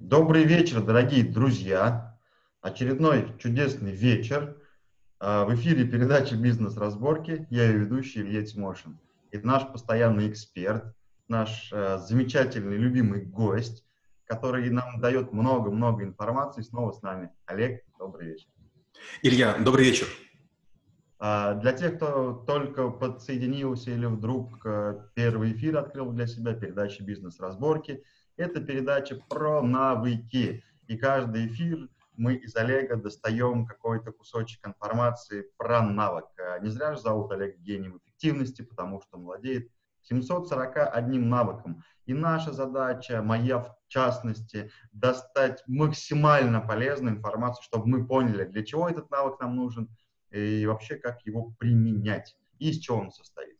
Добрый вечер, дорогие друзья. Очередной чудесный вечер. А, в эфире передача «Бизнес-разборки». Я ее ведущий Илья Тимошин. И наш постоянный эксперт, наш э, замечательный, любимый гость, который нам дает много-много информации, снова с нами. Олег, добрый вечер. Илья, добрый вечер. А, для тех, кто только подсоединился или вдруг э, первый эфир открыл для себя, передача «Бизнес-разборки», это передача про навыки. И каждый эфир мы из Олега достаем какой-то кусочек информации про навык. А, не зря же зовут Олег гением эффективности, потому что он владеет 741 навыком. И наша задача, моя в частности, достать максимально полезную информацию, чтобы мы поняли, для чего этот навык нам нужен и вообще как его применять и из чего он состоит.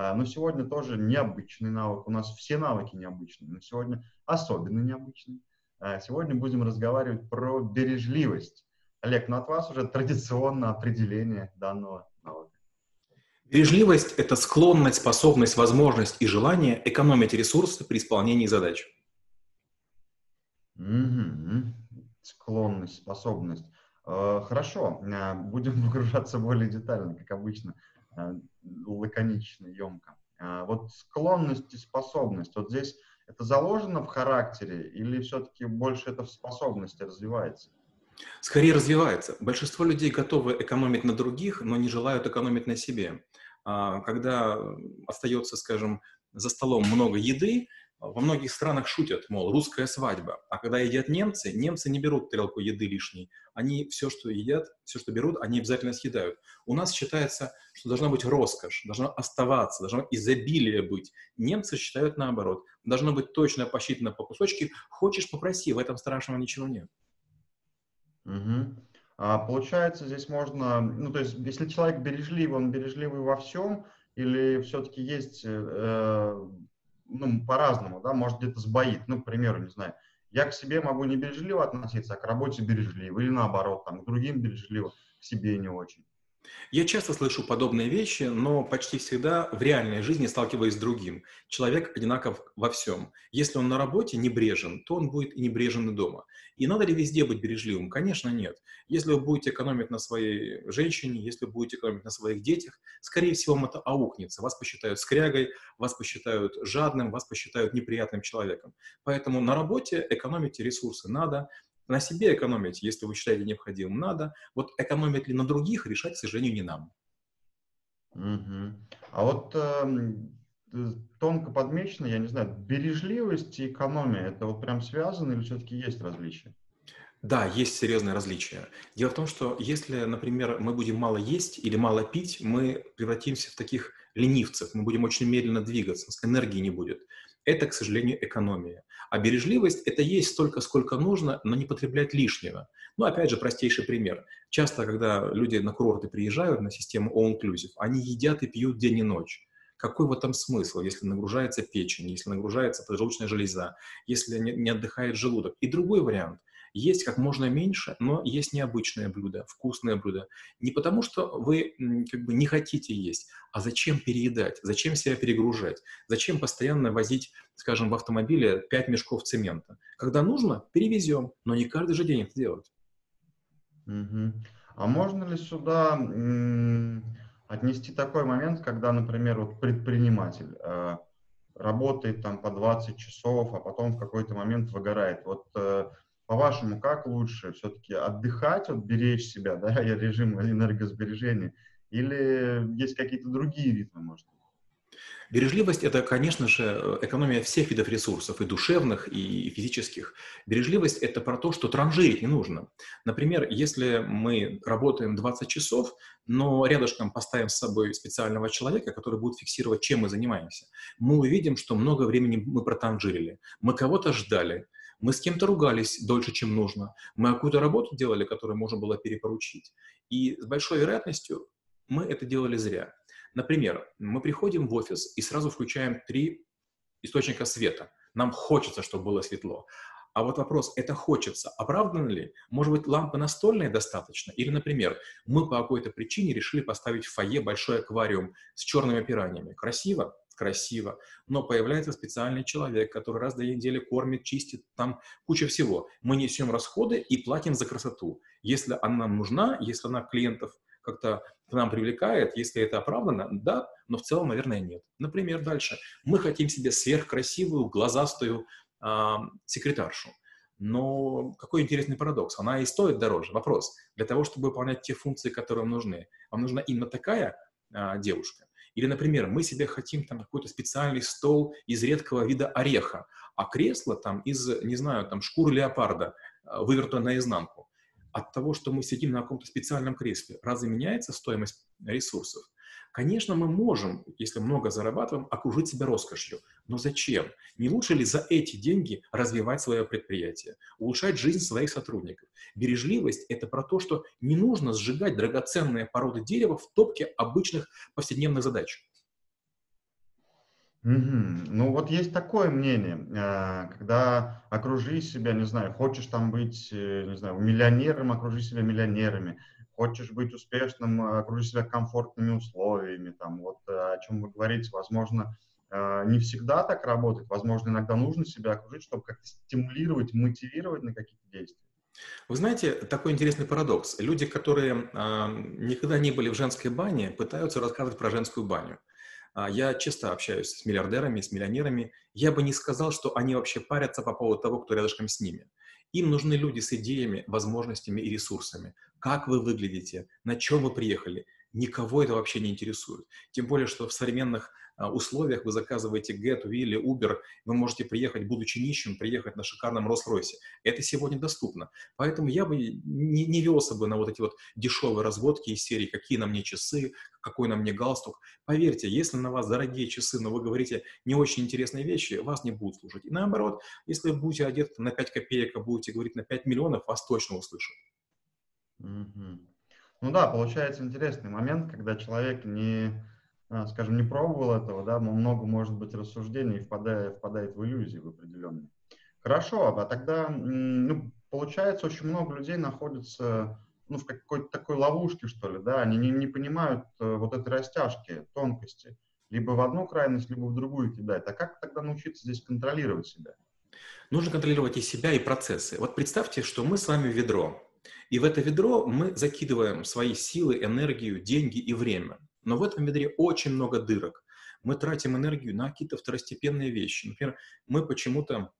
А, но сегодня тоже необычный навык. У нас все навыки необычные, но сегодня особенно необычный. А, сегодня будем разговаривать про бережливость. Олег, ну от вас уже традиционно определение данного навыка. Бережливость – это склонность, способность, возможность и желание экономить ресурсы при исполнении задач. Угу. Склонность, способность. А, хорошо, будем погружаться более детально, как обычно. Лаконично, емко. А вот склонность и способность, вот здесь это заложено в характере или все-таки больше это в способности развивается? Скорее развивается. Большинство людей готовы экономить на других, но не желают экономить на себе. А когда остается, скажем, за столом много еды, во многих странах шутят, мол, русская свадьба. А когда едят немцы, немцы не берут тарелку еды лишней. Они все, что едят, все, что берут, они обязательно съедают. У нас считается, что должна быть роскошь, должно оставаться, должно изобилие быть. Немцы считают наоборот. Должно быть точно посчитано по кусочки. Хочешь, попроси, в этом страшного ничего нет. Угу. А получается, здесь можно, ну то есть, если человек бережливый, он бережливый во всем, или все-таки есть э, ну, по-разному, да, может где-то сбоит. Ну, к примеру, не знаю, я к себе могу не бережливо относиться, а к работе бережливо, или наоборот, там, к другим бережливо, к себе не очень. Я часто слышу подобные вещи, но почти всегда в реальной жизни сталкиваюсь с другим. Человек одинаков во всем. Если он на работе небрежен, то он будет и небрежен и дома. И надо ли везде быть бережливым? Конечно, нет. Если вы будете экономить на своей женщине, если вы будете экономить на своих детях, скорее всего, вам это аукнется. Вас посчитают скрягой, вас посчитают жадным, вас посчитают неприятным человеком. Поэтому на работе экономите ресурсы надо, на себе экономить, если вы считаете необходимым, надо. Вот экономить ли на других, решать, к сожалению, не нам. Угу. А вот э, тонко подмечено, я не знаю, бережливость и экономия, это вот прям связано или все-таки есть различия? Да, есть серьезные различия. Дело в том, что если, например, мы будем мало есть или мало пить, мы превратимся в таких ленивцев, мы будем очень медленно двигаться, энергии не будет. Это, к сожалению, экономия. А бережливость – это есть столько, сколько нужно, но не потреблять лишнего. Ну, опять же, простейший пример. Часто, когда люди на курорты приезжают на систему all-inclusive, они едят и пьют день и ночь. Какой в этом смысл, если нагружается печень, если нагружается поджелудочная железа, если не отдыхает желудок? И другой вариант. Есть как можно меньше, но есть необычное блюдо, вкусное блюдо. Не потому, что вы как бы не хотите есть, а зачем переедать, зачем себя перегружать, зачем постоянно возить, скажем, в автомобиле 5 мешков цемента. Когда нужно, перевезем, но не каждый же день это делать. Угу. А можно ли сюда отнести такой момент, когда, например, вот предприниматель э, работает там по 20 часов, а потом в какой-то момент выгорает. Вот э, по-вашему, как лучше все-таки отдыхать, вот беречь себя, да, режим энергосбережения, или есть какие-то другие ритмы, может быть? Бережливость – это, конечно же, экономия всех видов ресурсов, и душевных, и физических. Бережливость – это про то, что транжирить не нужно. Например, если мы работаем 20 часов, но рядышком поставим с собой специального человека, который будет фиксировать, чем мы занимаемся, мы увидим, что много времени мы протранжирили. Мы кого-то ждали, мы с кем-то ругались дольше, чем нужно. Мы какую-то работу делали, которую можно было перепоручить. И с большой вероятностью мы это делали зря. Например, мы приходим в офис и сразу включаем три источника света. Нам хочется, чтобы было светло. А вот вопрос, это хочется, оправдано ли? Может быть, лампы настольные достаточно? Или, например, мы по какой-то причине решили поставить в фойе большой аквариум с черными пираниями. Красиво? Красиво, но появляется специальный человек, который раз в две недели кормит, чистит, там куча всего. Мы несем расходы и платим за красоту. Если она нам нужна, если она клиентов как-то к нам привлекает, если это оправдано, да, но в целом, наверное, нет. Например, дальше. Мы хотим себе сверхкрасивую, глазастую э, секретаршу. Но какой интересный парадокс. Она и стоит дороже. Вопрос. Для того, чтобы выполнять те функции, которые вам нужны, вам нужна именно такая а, девушка. Или, например, мы себе хотим там какой-то специальный стол из редкого вида ореха, а кресло там из, не знаю, там шкуры леопарда, а, вывернуто наизнанку. От того, что мы сидим на каком-то специальном кресле, разве меняется стоимость ресурсов? Конечно, мы можем, если много зарабатываем, окружить себя роскошью. Но зачем? Не лучше ли за эти деньги развивать свое предприятие, улучшать жизнь своих сотрудников? Бережливость – это про то, что не нужно сжигать драгоценные породы дерева в топке обычных повседневных задач. Угу. Ну вот есть такое мнение, э, когда окружи себя, не знаю, хочешь там быть, э, не знаю, миллионером, окружи себя миллионерами, хочешь быть успешным, окружи себя комфортными условиями, там, вот э, о чем вы говорите, возможно, не всегда так работает, возможно, иногда нужно себя окружить, чтобы как-то стимулировать, мотивировать на какие-то действия. Вы знаете, такой интересный парадокс. Люди, которые э, никогда не были в женской бане, пытаются рассказывать про женскую баню. А, я часто общаюсь с миллиардерами, с миллионерами. Я бы не сказал, что они вообще парятся по поводу того, кто рядышком с ними. Им нужны люди с идеями, возможностями и ресурсами. Как вы выглядите, на чем вы приехали. Никого это вообще не интересует. Тем более, что в современных а, условиях вы заказываете Get, или Uber, вы можете приехать, будучи нищим, приехать на шикарном Rolls-Royce. Это сегодня доступно. Поэтому я бы не, не велся бы на вот эти вот дешевые разводки из серии «Какие на мне часы?», «Какой на мне галстук?». Поверьте, если на вас дорогие часы, но вы говорите не очень интересные вещи, вас не будут слушать. И наоборот, если вы будете одеты на 5 копеек, а будете говорить на 5 миллионов, вас точно услышат. Mm-hmm. Ну да, получается интересный момент, когда человек не а, скажем, не пробовал этого, да, много может быть рассуждений, впадая, впадает в иллюзии в определенные. Хорошо, а тогда, ну, получается, очень много людей находятся ну, в какой-то такой ловушке, что ли, да, они не, не понимают э, вот этой растяжки, тонкости. Либо в одну крайность, либо в другую кидать. А как тогда научиться здесь контролировать себя? Нужно контролировать и себя, и процессы. Вот представьте, что мы с вами ведро. И в это ведро мы закидываем свои силы, энергию, деньги и время. Но в этом ведре очень много дырок. Мы тратим энергию на какие-то второстепенные вещи. Например, мы почему-то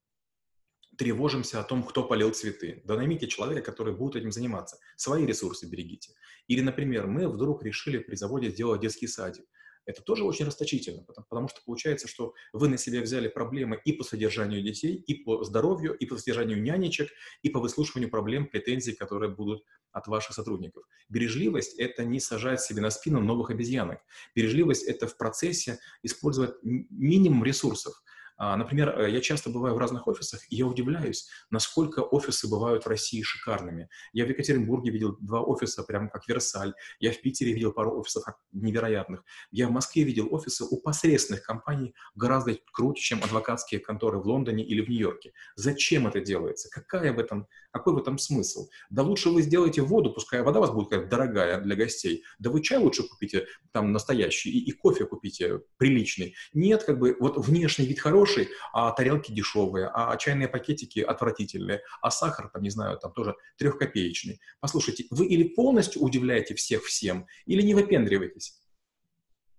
тревожимся о том, кто полил цветы. Да наймите человека, который будет этим заниматься. Свои ресурсы берегите. Или, например, мы вдруг решили при заводе сделать детский садик это тоже очень расточительно, потому, потому что получается, что вы на себя взяли проблемы и по содержанию детей, и по здоровью, и по содержанию нянечек, и по выслушиванию проблем, претензий, которые будут от ваших сотрудников. Бережливость – это не сажать себе на спину новых обезьянок. Бережливость – это в процессе использовать минимум ресурсов – например, э, я часто бываю в разных офисах, и я удивляюсь, насколько офисы бывают в России шикарными. Я в Екатеринбурге видел два офиса, прямо как Версаль. Я в Питере видел пару офисов невероятных. Я в Москве видел офисы у посредственных компаний гораздо круче, чем адвокатские конторы в Лондоне или в Нью-Йорке. Зачем это делается? Какая в этом, какой в этом смысл? Да лучше вы сделаете воду, пускай вода у вас будет как дорогая для гостей. Да вы чай лучше купите там настоящий и, и кофе купите приличный. Нет, как бы вот внешний вид хороший, хороший, а тарелки дешевые, а чайные пакетики отвратительные, а сахар, там, не знаю, там тоже трехкопеечный. Послушайте, вы или полностью удивляете всех всем, или не выпендриваетесь?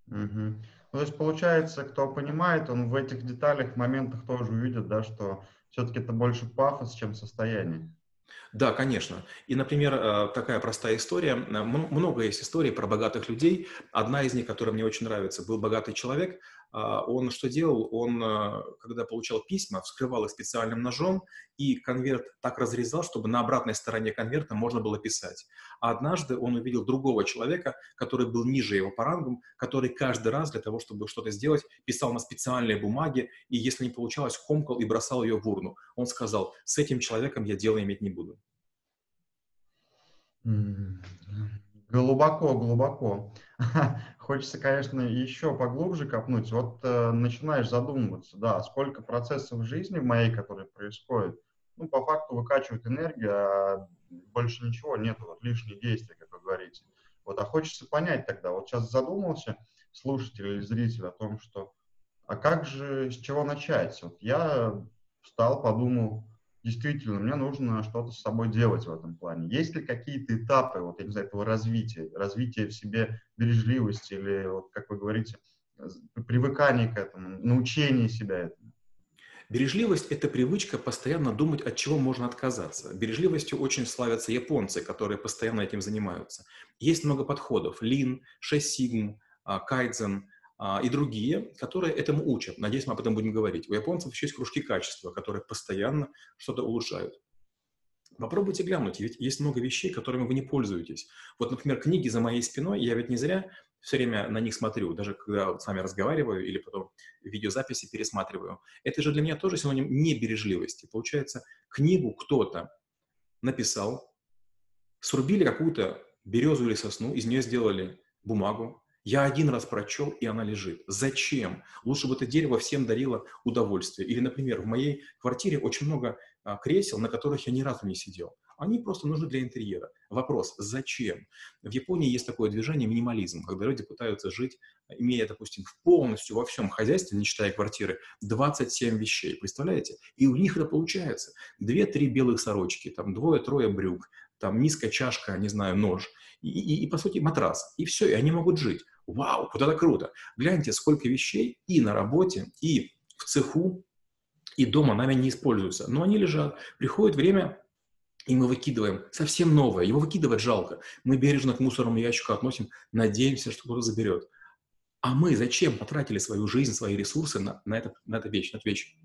Угу. То есть, получается, кто понимает, он в этих деталях, моментах тоже увидит, да, что все-таки это больше пафос, чем состояние. Да, конечно. И, например, э, такая простая история. Много есть историй про богатых людей. Одна из них, которая мне очень нравится, был богатый человек, а, он что делал? Он, а, когда получал письма, вскрывал их специальным ножом и конверт так разрезал, чтобы на обратной стороне конверта можно было писать. А однажды он увидел другого человека, который был ниже его по рангам, который каждый раз для того, чтобы что-то сделать, писал на специальной бумаге, и если не получалось, комкал и бросал ее в урну. Он сказал, с этим человеком я дело иметь не буду. Глубоко, глубоко. Хочется, конечно, еще поглубже копнуть. Вот э, начинаешь задумываться, да, сколько процессов в жизни в моей, которые происходят, ну, по факту выкачивают энергию, а больше ничего нет, вот лишние действия, как вы говорите. Вот, а хочется понять тогда, вот сейчас задумался слушатель или зритель о том, что а как же, с чего начать? Вот я встал, подумал, действительно, мне нужно что-то с собой делать в этом плане. Есть ли какие-то этапы, вот, я не знаю, этого развития, развития в себе бережливости или, вот, как вы говорите, привыкание к этому, научение себя этому? Бережливость – это привычка постоянно думать, от чего можно отказаться. Бережливостью очень славятся японцы, которые постоянно этим занимаются. Есть много подходов – лин, 6 сигм, кайдзен – а, и другие, которые этому учат. Надеюсь, мы об этом будем говорить. У японцев еще есть кружки качества, которые постоянно что-то улучшают. Попробуйте глянуть, ведь есть много вещей, которыми вы не пользуетесь. Вот, например, книги за моей спиной, я ведь не зря все время на них смотрю, даже когда с вами разговариваю или потом видеозаписи пересматриваю. Это же для меня тоже синоним небережливости. Получается, книгу кто-то написал, срубили какую-то березу или сосну, из нее сделали бумагу, я один раз прочел, и она лежит. Зачем? Лучше бы это дерево всем дарило удовольствие. Или, например, в моей квартире очень много а, кресел, на которых я ни разу не сидел. Они просто нужны для интерьера. Вопрос, зачем? В Японии есть такое движение минимализм, когда люди пытаются жить, имея, допустим, полностью во всем хозяйстве, не считая квартиры, 27 вещей. Представляете? И у них это получается. Две-три белых сорочки, там двое-трое брюк, там низкая чашка, не знаю, нож – и, и, и, по сути, матрас. И все, и они могут жить. Вау, вот это круто. Гляньте, сколько вещей и на работе, и в цеху, и дома нами не используются. Но они лежат. Приходит время, и мы выкидываем совсем новое. Его выкидывать жалко. Мы бережно к мусорному ящику относим, надеемся, что кто-то заберет. А мы зачем потратили свою жизнь, свои ресурсы на, на, это, на это вещь, на эту вещь?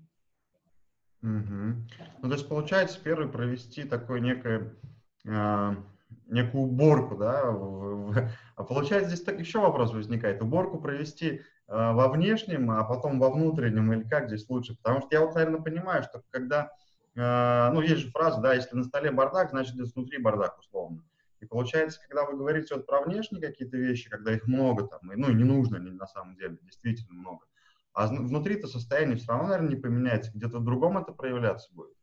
Угу. Ну, то есть, получается, первый провести такое некое некую уборку, да, а получается здесь так еще вопрос возникает, уборку провести э, во внешнем, а потом во внутреннем, или как здесь лучше, потому что я вот, наверное, понимаю, что когда, э, ну, есть же фраза, да, если на столе бардак, значит, здесь внутри бардак, условно. И получается, когда вы говорите вот про внешние какие-то вещи, когда их много там, ну, не нужно на самом деле, действительно много, а внутри-то состояние все равно, наверное, не поменяется, где-то в другом это проявляться будет.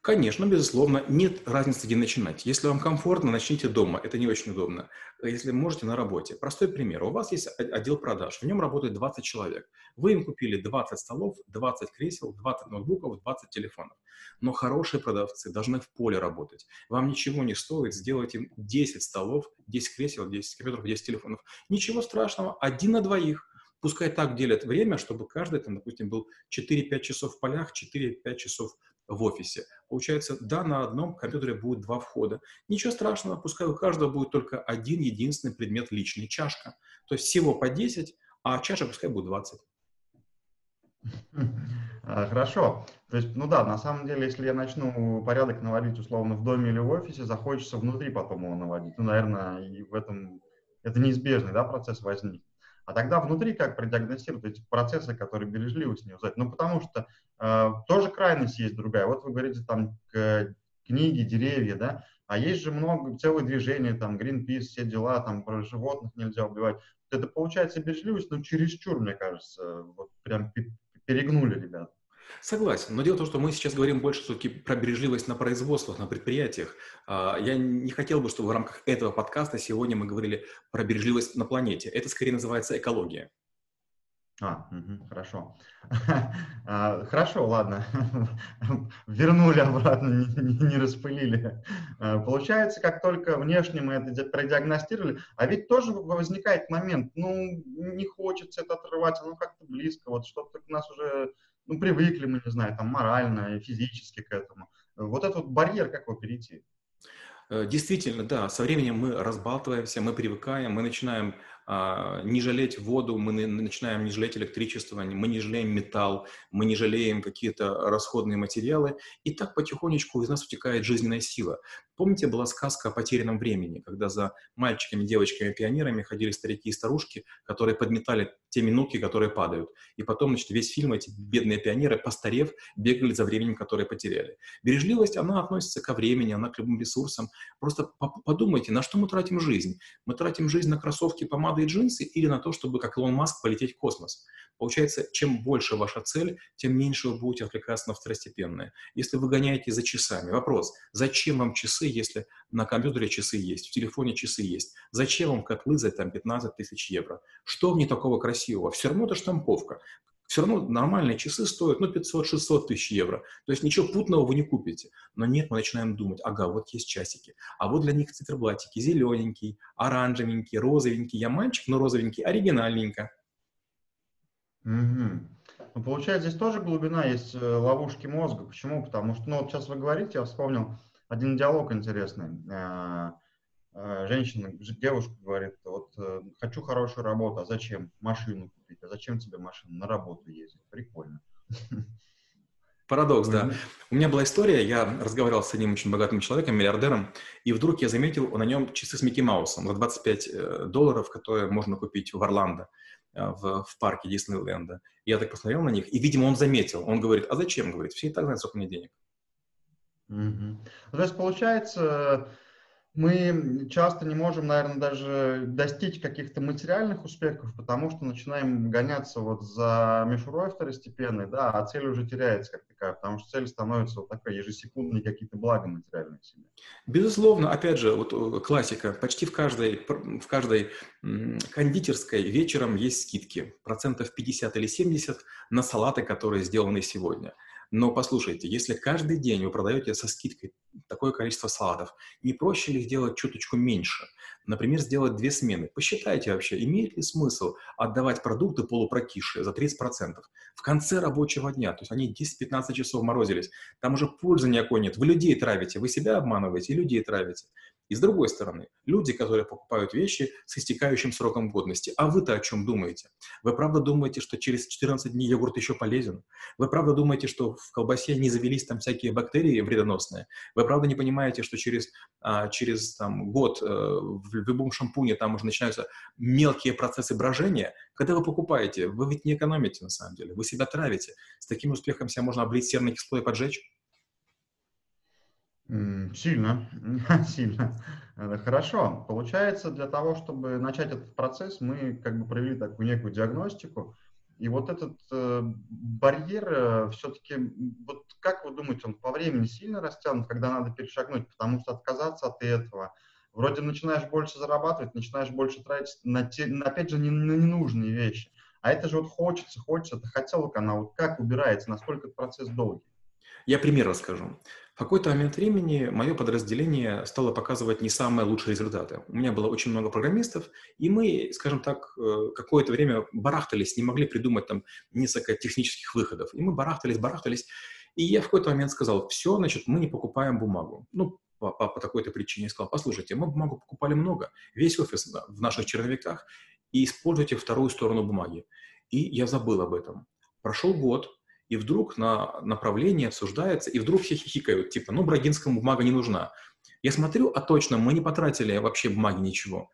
Конечно, безусловно, нет разницы, где начинать. Если вам комфортно, начните дома. Это не очень удобно. Если можете, на работе. Простой пример. У вас есть отдел продаж. В нем работает 20 человек. Вы им купили 20 столов, 20 кресел, 20 ноутбуков, 20 телефонов. Но хорошие продавцы должны в поле работать. Вам ничего не стоит сделать им 10 столов, 10 кресел, 10 компьютеров, 10 телефонов. Ничего страшного. Один на двоих. Пускай так делят время, чтобы каждый, там, допустим, был 4-5 часов в полях, 4-5 часов в офисе. Получается, да, на одном компьютере будет два входа. Ничего страшного, пускай у каждого будет только один единственный предмет личный – чашка. То есть всего по 10, а чашек пускай будет 20. А, хорошо. То есть, ну да, на самом деле, если я начну порядок наводить условно в доме или в офисе, захочется внутри потом его наводить. Ну, наверное, и в этом это неизбежный да, процесс возникнет. А тогда внутри как продиагностировать эти процессы, которые бережливость не узнать? Ну, потому что э, тоже крайность есть другая. Вот вы говорите там к, книги, деревья, да, а есть же много, целое движение, там, Greenpeace, все дела, там, про животных нельзя убивать. Это получается бережливость, но чересчур, мне кажется, вот прям перегнули ребят. Согласен, но дело в том, что мы сейчас говорим больше все-таки про бережливость на производствах, на предприятиях. А, я не хотел бы, чтобы в рамках этого подкаста сегодня мы говорили про бережливость на планете. Это скорее называется экология. А, угу, хорошо. А, хорошо, ладно. Вернули обратно, не, распылили. А, получается, как только внешне мы это продиагностировали, а ведь тоже возникает момент, ну, не хочется это отрывать, оно как-то близко, вот что-то у нас уже ну, привыкли мы, не знаю, там, морально и физически к этому. Вот этот барьер, как его перейти? Э, действительно, да, со временем мы разбалтываемся, мы привыкаем, мы начинаем не жалеть воду, мы начинаем не жалеть электричество, мы не жалеем металл, мы не жалеем какие-то расходные материалы, и так потихонечку из нас утекает жизненная сила. Помните, была сказка о потерянном времени, когда за мальчиками, девочками, пионерами ходили старики и старушки, которые подметали те минутки, которые падают. И потом, значит, весь фильм эти бедные пионеры, постарев, бегали за временем, которое потеряли. Бережливость, она относится ко времени, она к любым ресурсам. Просто подумайте, на что мы тратим жизнь? Мы тратим жизнь на кроссовки, помады, молодые джинсы или на то, чтобы, как Илон Маск, полететь в космос. Получается, чем больше ваша цель, тем меньше вы будете отвлекаться на второстепенное. Если вы гоняете за часами, вопрос, зачем вам часы, если на компьютере часы есть, в телефоне часы есть? Зачем вам котлы за там 15 тысяч евро? Что в ней такого красивого? Все равно это штамповка. Все равно нормальные часы стоят, ну, 500-600 тысяч евро. То есть ничего путного вы не купите. Но нет, мы начинаем думать, ага, вот есть часики. А вот для них циферблатики зелененький, оранжевенький, розовенький. Я мальчик, но розовенький, оригинальненько. Угу. Ну, получается, здесь тоже глубина есть э, ловушки мозга. Почему? Потому что, ну, вот сейчас вы говорите, я вспомнил один диалог интересный. Э, э, женщина, девушка говорит, вот хочу хорошую работу, а зачем машину купить? А зачем тебе машину? На работу ездить. Прикольно. Парадокс, да. У меня была история, я разговаривал с одним очень богатым человеком, миллиардером, и вдруг я заметил на нем часы с Микки Маусом за 25 долларов, которые можно купить в Орландо. В, в парке Диснейленда. Я так посмотрел на них, и, видимо, он заметил. Он говорит, а зачем? Говорит, все и так знают, сколько мне денег. Угу. То есть, получается, мы часто не можем, наверное, даже достичь каких-то материальных успехов, потому что начинаем гоняться вот за мишурой второстепенной, да, а цель уже теряется как такая, потому что цель становится вот такой ежесекундные какие-то блага материальные себе. Безусловно, опять же, вот э, классика, почти в каждой, в каждой кондитерской вечером есть скидки, процентов 50 или 70 на салаты, которые сделаны сегодня – но послушайте, если каждый день вы продаете со скидкой такое количество салатов, не проще ли сделать чуточку меньше? Например, сделать две смены. Посчитайте вообще, имеет ли смысл отдавать продукты полупрокисшие за 30% в конце рабочего дня, то есть они 10-15 часов морозились, там уже пользы никакой нет, вы людей травите, вы себя обманываете и людей травите. И с другой стороны, люди, которые покупают вещи с истекающим сроком годности. А вы-то о чем думаете? Вы правда думаете, что через 14 дней йогурт еще полезен? Вы правда думаете, что в колбасе не завелись там всякие бактерии вредоносные? Вы правда не понимаете, что через, а, через там, год э, в любом шампуне там уже начинаются мелкие процессы брожения? Когда вы покупаете, вы ведь не экономите на самом деле, вы себя травите. С таким успехом себя можно облить серной кислотой и поджечь. Сильно, сильно. Э, хорошо. Получается, для того, чтобы начать этот процесс, мы как бы провели такую некую диагностику. И вот этот э, барьер э, все-таки, вот как вы думаете, он по времени сильно растянут, когда надо перешагнуть? Потому что отказаться от этого, вроде начинаешь больше зарабатывать, начинаешь больше тратить на, те, опять же, не, на ненужные вещи. А это же вот хочется, хочется, это хотелка, она вот как убирается, насколько этот процесс долгий? Я пример расскажу. В какой-то момент времени мое подразделение стало показывать не самые лучшие результаты. У меня было очень много программистов, и мы, скажем так, э, какое-то время барахтались, не могли придумать там несколько технических выходов. И мы барахтались, барахтались. И я в какой-то момент сказал, все, значит, мы не покупаем бумагу. Ну, по, по, по такой-то причине я сказал, послушайте, мы бумагу покупали много, весь офис в наших черновиках, и используйте вторую сторону бумаги. И я забыл об этом. Прошел год, и вдруг на направлении обсуждается, и вдруг все хихикают, типа, ну, Брагинскому бумага не нужна. Я смотрю, а точно, мы не потратили вообще бумаги ничего.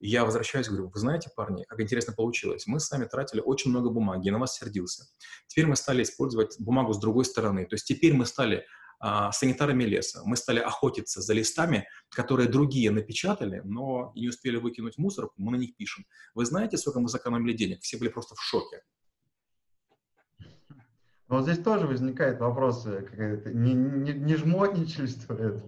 И я возвращаюсь, говорю, вы знаете, парни, как интересно получилось. Мы с вами тратили очень много бумаги, я на вас сердился. Теперь мы стали использовать бумагу с другой стороны. То есть теперь мы стали а, санитарами леса. Мы стали охотиться за листами, которые другие напечатали, но не успели выкинуть в мусорку, мы на них пишем. Вы знаете, сколько мы сэкономили денег? Все были просто в шоке. Но здесь тоже возникает вопрос, не, не, не жмотничество это?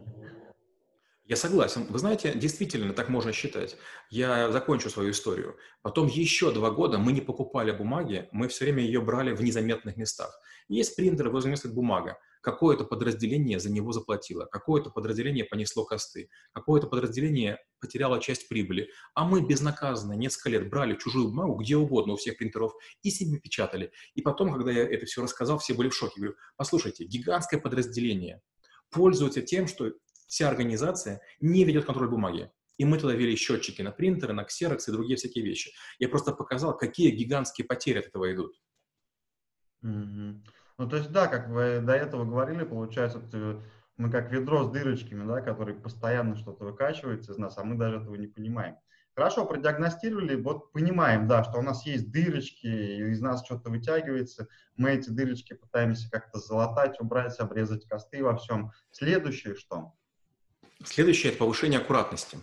Я согласен. Вы знаете, действительно, так можно считать. Я закончу свою историю. Потом еще два года мы не покупали бумаги, мы все время ее брали в незаметных местах. Есть принтер, возле места бумага какое-то подразделение за него заплатило, какое-то подразделение понесло косты, какое-то подразделение потеряло часть прибыли, а мы безнаказанно несколько лет брали чужую бумагу где угодно у всех принтеров и себе печатали. И потом, когда я это все рассказал, все были в шоке. Говорю, послушайте, гигантское подразделение пользуется тем, что вся организация не ведет контроль бумаги. И мы туда ввели счетчики на принтеры, на ксерокс и другие всякие вещи. Я просто показал, какие гигантские потери от этого идут. Mm-hmm. Ну, то есть, да, как вы до этого говорили, получается, вот, э, мы как ведро с дырочками, да, который постоянно что-то выкачивается из нас, а мы даже этого не понимаем. Хорошо, продиагностировали, вот понимаем, да, что у нас есть дырочки, из нас что-то вытягивается, мы эти дырочки пытаемся как-то залатать, убрать, обрезать косты во всем. Следующее что? Следующее – это повышение аккуратности.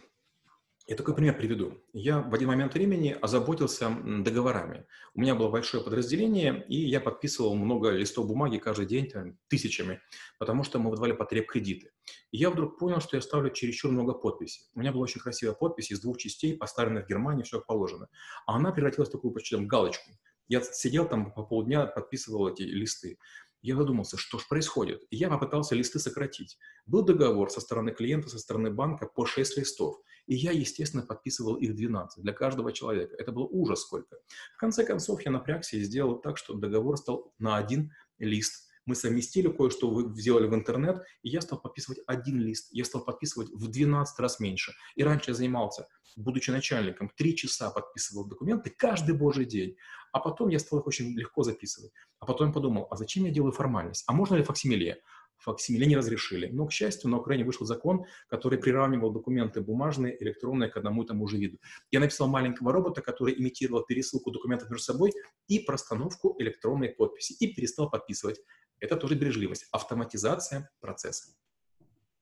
Я такой пример приведу. Я в один момент времени озаботился договорами. У меня было большое подразделение, и я подписывал много листов бумаги каждый день, там, тысячами, потому что мы выдавали потреб кредиты. И я вдруг понял, что я ставлю чересчур много подписей. У меня была очень красивая подпись из двух частей, поставленная в Германии, все как положено. А она превратилась в такую почти там галочку. Я сидел там по полдня, подписывал эти листы. Я задумался, что же происходит. И я попытался листы сократить. Был договор со стороны клиента, со стороны банка по 6 листов. И я, естественно, подписывал их 12 для каждого человека. Это был ужас сколько. В конце концов, я напрягся и сделал так, что договор стал на один лист мы совместили кое-что, вы сделали в интернет, и я стал подписывать один лист, я стал подписывать в 12 раз меньше. И раньше я занимался, будучи начальником, три часа подписывал документы каждый божий день, а потом я стал их очень легко записывать. А потом подумал, а зачем я делаю формальность? А можно ли факсимиле? факсимиле не разрешили. Но, к счастью, на Украине вышел закон, который приравнивал документы бумажные, электронные к одному и тому же виду. Я написал маленького робота, который имитировал пересылку документов между собой и простановку электронной подписи, и перестал подписывать. Это тоже бережливость, автоматизация процесса.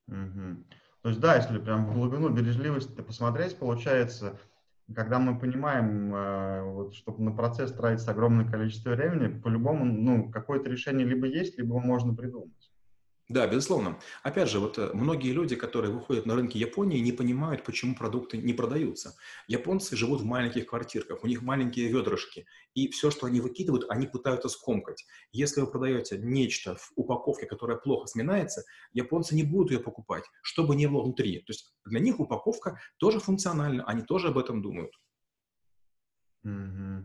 Угу. То есть, да, если прям в глубину бережливости посмотреть, получается, когда мы понимаем, э, вот, что на процесс тратится огромное количество времени, по-любому, ну, какое-то решение либо есть, либо можно придумать. Да, безусловно. Опять же, вот э, многие люди, которые выходят на рынки Японии, не понимают, почему продукты не продаются. Японцы живут в маленьких квартирках, у них маленькие ведрышки, и все, что они выкидывают, они пытаются скомкать. Если вы продаете нечто в упаковке, которая плохо сминается, японцы не будут ее покупать, что бы ни было внутри. То есть для них упаковка тоже функциональна, они тоже об этом думают. Mm-hmm.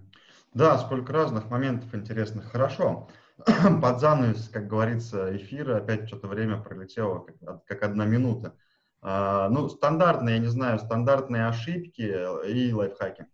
Да, сколько разных моментов интересных. Хорошо. под занавес, как говорится, эфира опять что-то время пролетело, как, как одна минута. А, ну, стандартные, я не знаю, стандартные ошибки и лайфхаки.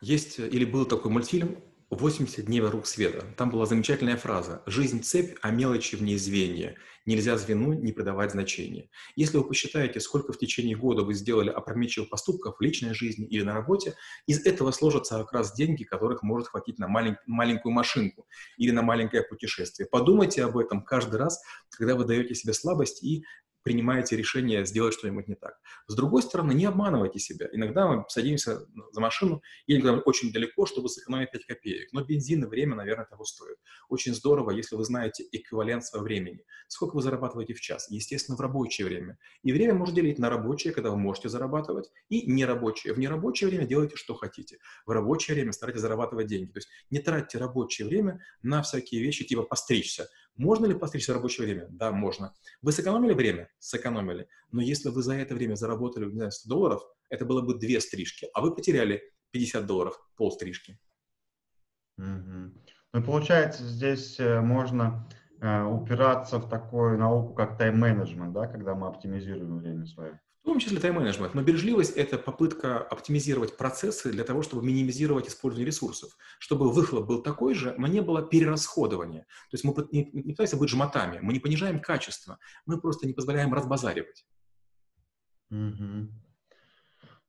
Есть или был такой мультфильм 80 дней вокруг света. Там была замечательная фраза «Жизнь цепь, а мелочи в ней звенья. Нельзя звену не придавать значения». Если вы посчитаете, сколько в течение года вы сделали опрометчивых поступков в личной жизни или на работе, из этого сложатся как раз деньги, которых может хватить на малень, маленькую машинку или на маленькое путешествие. Подумайте об этом каждый раз, когда вы даете себе слабость и принимаете решение сделать что-нибудь не так. С другой стороны, не обманывайте себя. Иногда мы садимся за машину, едем очень далеко, чтобы сэкономить 5 копеек. Но бензин и время, наверное, того стоит. Очень здорово, если вы знаете эквивалент своего времени. Сколько вы зарабатываете в час? Естественно, в рабочее время. И время можно делить на рабочее, когда вы можете зарабатывать, и нерабочее. В нерабочее время делайте, что хотите. В рабочее время старайтесь зарабатывать деньги. То есть не тратьте рабочее время на всякие вещи, типа постричься. Можно ли постричься в рабочее время? Да, можно. Вы сэкономили время? Сэкономили. Но если вы за это время заработали, не знаю, 100 долларов, это было бы две стрижки, а вы потеряли 50 долларов, пол стрижки. Угу. Ну, получается, здесь э, можно э, упираться в такую науку, как тайм-менеджмент, да, когда мы оптимизируем время свое. В том числе тайм-менеджмент. Но бережливость – это попытка оптимизировать процессы для того, чтобы минимизировать использование ресурсов. Чтобы выхлоп был такой же, но не было перерасходования. То есть мы не, пытаемся быть жмотами, мы не понижаем качество, мы просто не позволяем разбазаривать. Угу.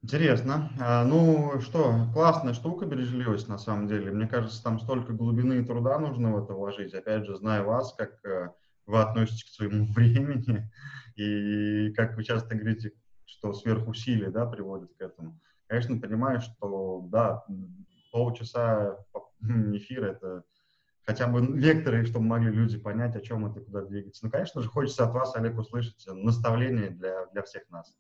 Интересно. А, ну что, классная штука бережливость на самом деле. Мне кажется, там столько глубины и труда нужно в это вложить. Опять же, зная вас, как э, вы относитесь к своему времени и как вы часто говорите, что сверхусилие да, приводит к этому. Конечно, понимаю, что да, полчаса эфира — это хотя бы векторы, чтобы могли люди понять, о чем это, куда двигаться. Ну, конечно же, хочется от вас, Олег, услышать наставление для, для всех нас.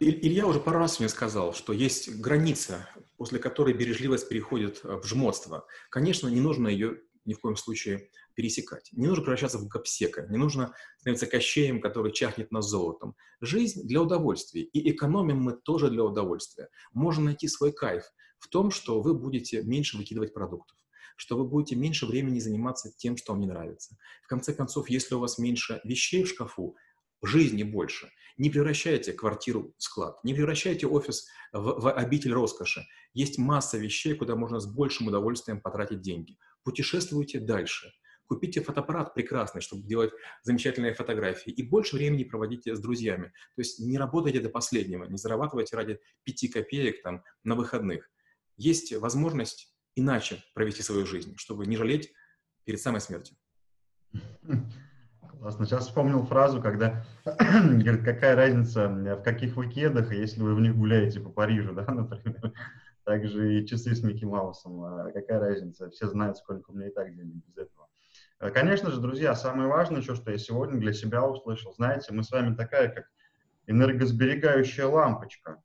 Илья уже пару раз мне сказал, что есть граница, после которой бережливость переходит в жмотство. Конечно, не нужно ее ни в коем случае пересекать. Не нужно превращаться в гопсека, не нужно становиться кощеем, который чахнет на золотом. Жизнь для удовольствия, и экономим мы тоже для удовольствия. Можно найти свой кайф в том, что вы будете меньше выкидывать продуктов что вы будете меньше времени заниматься тем, что вам не нравится. В конце концов, если у вас меньше вещей в шкафу, жизни больше. Не превращайте квартиру в склад, не превращайте офис в, в обитель роскоши. Есть масса вещей, куда можно с большим удовольствием потратить деньги. Путешествуйте дальше. Купите фотоаппарат прекрасный, чтобы делать замечательные фотографии, и больше времени проводите с друзьями. То есть не работайте до последнего, не зарабатывайте ради пяти копеек там на выходных. Есть возможность иначе провести свою жизнь, чтобы не жалеть перед самой смертью. Классно. Сейчас вспомнил фразу, когда говорит, какая разница, в каких вы кедах, если вы в них гуляете по Парижу, да, например. Также и часы с Микки Маусом. А какая разница? Все знают, сколько у меня и так денег без этого. Э, конечно же, друзья, самое важное еще, что я сегодня для себя услышал. Знаете, мы с вами такая, как энергосберегающая лампочка.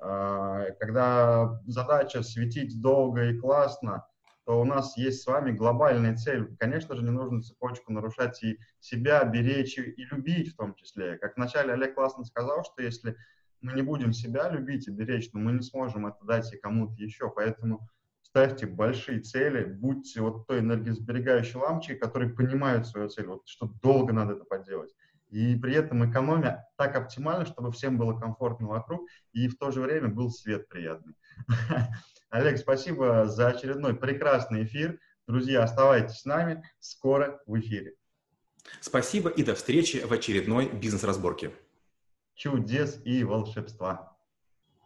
А, когда задача светить долго и классно, то у нас есть с вами глобальная цель. Конечно же, не нужно цепочку нарушать и себя беречь и любить в том числе. Как вначале Олег классно сказал, что если мы не будем себя любить и беречь, то мы не сможем это дать и кому-то еще. Поэтому ставьте большие цели, будьте вот той энергосберегающей лампочкой, которые понимают свою цель, вот что долго надо это поделать. И при этом экономия так оптимальна, чтобы всем было комфортно вокруг, и в то же время был свет приятный. Олег, спасибо за очередной прекрасный эфир. Друзья, оставайтесь с нами. Скоро в эфире. Спасибо и до встречи в очередной бизнес-разборке. Чудес и волшебства.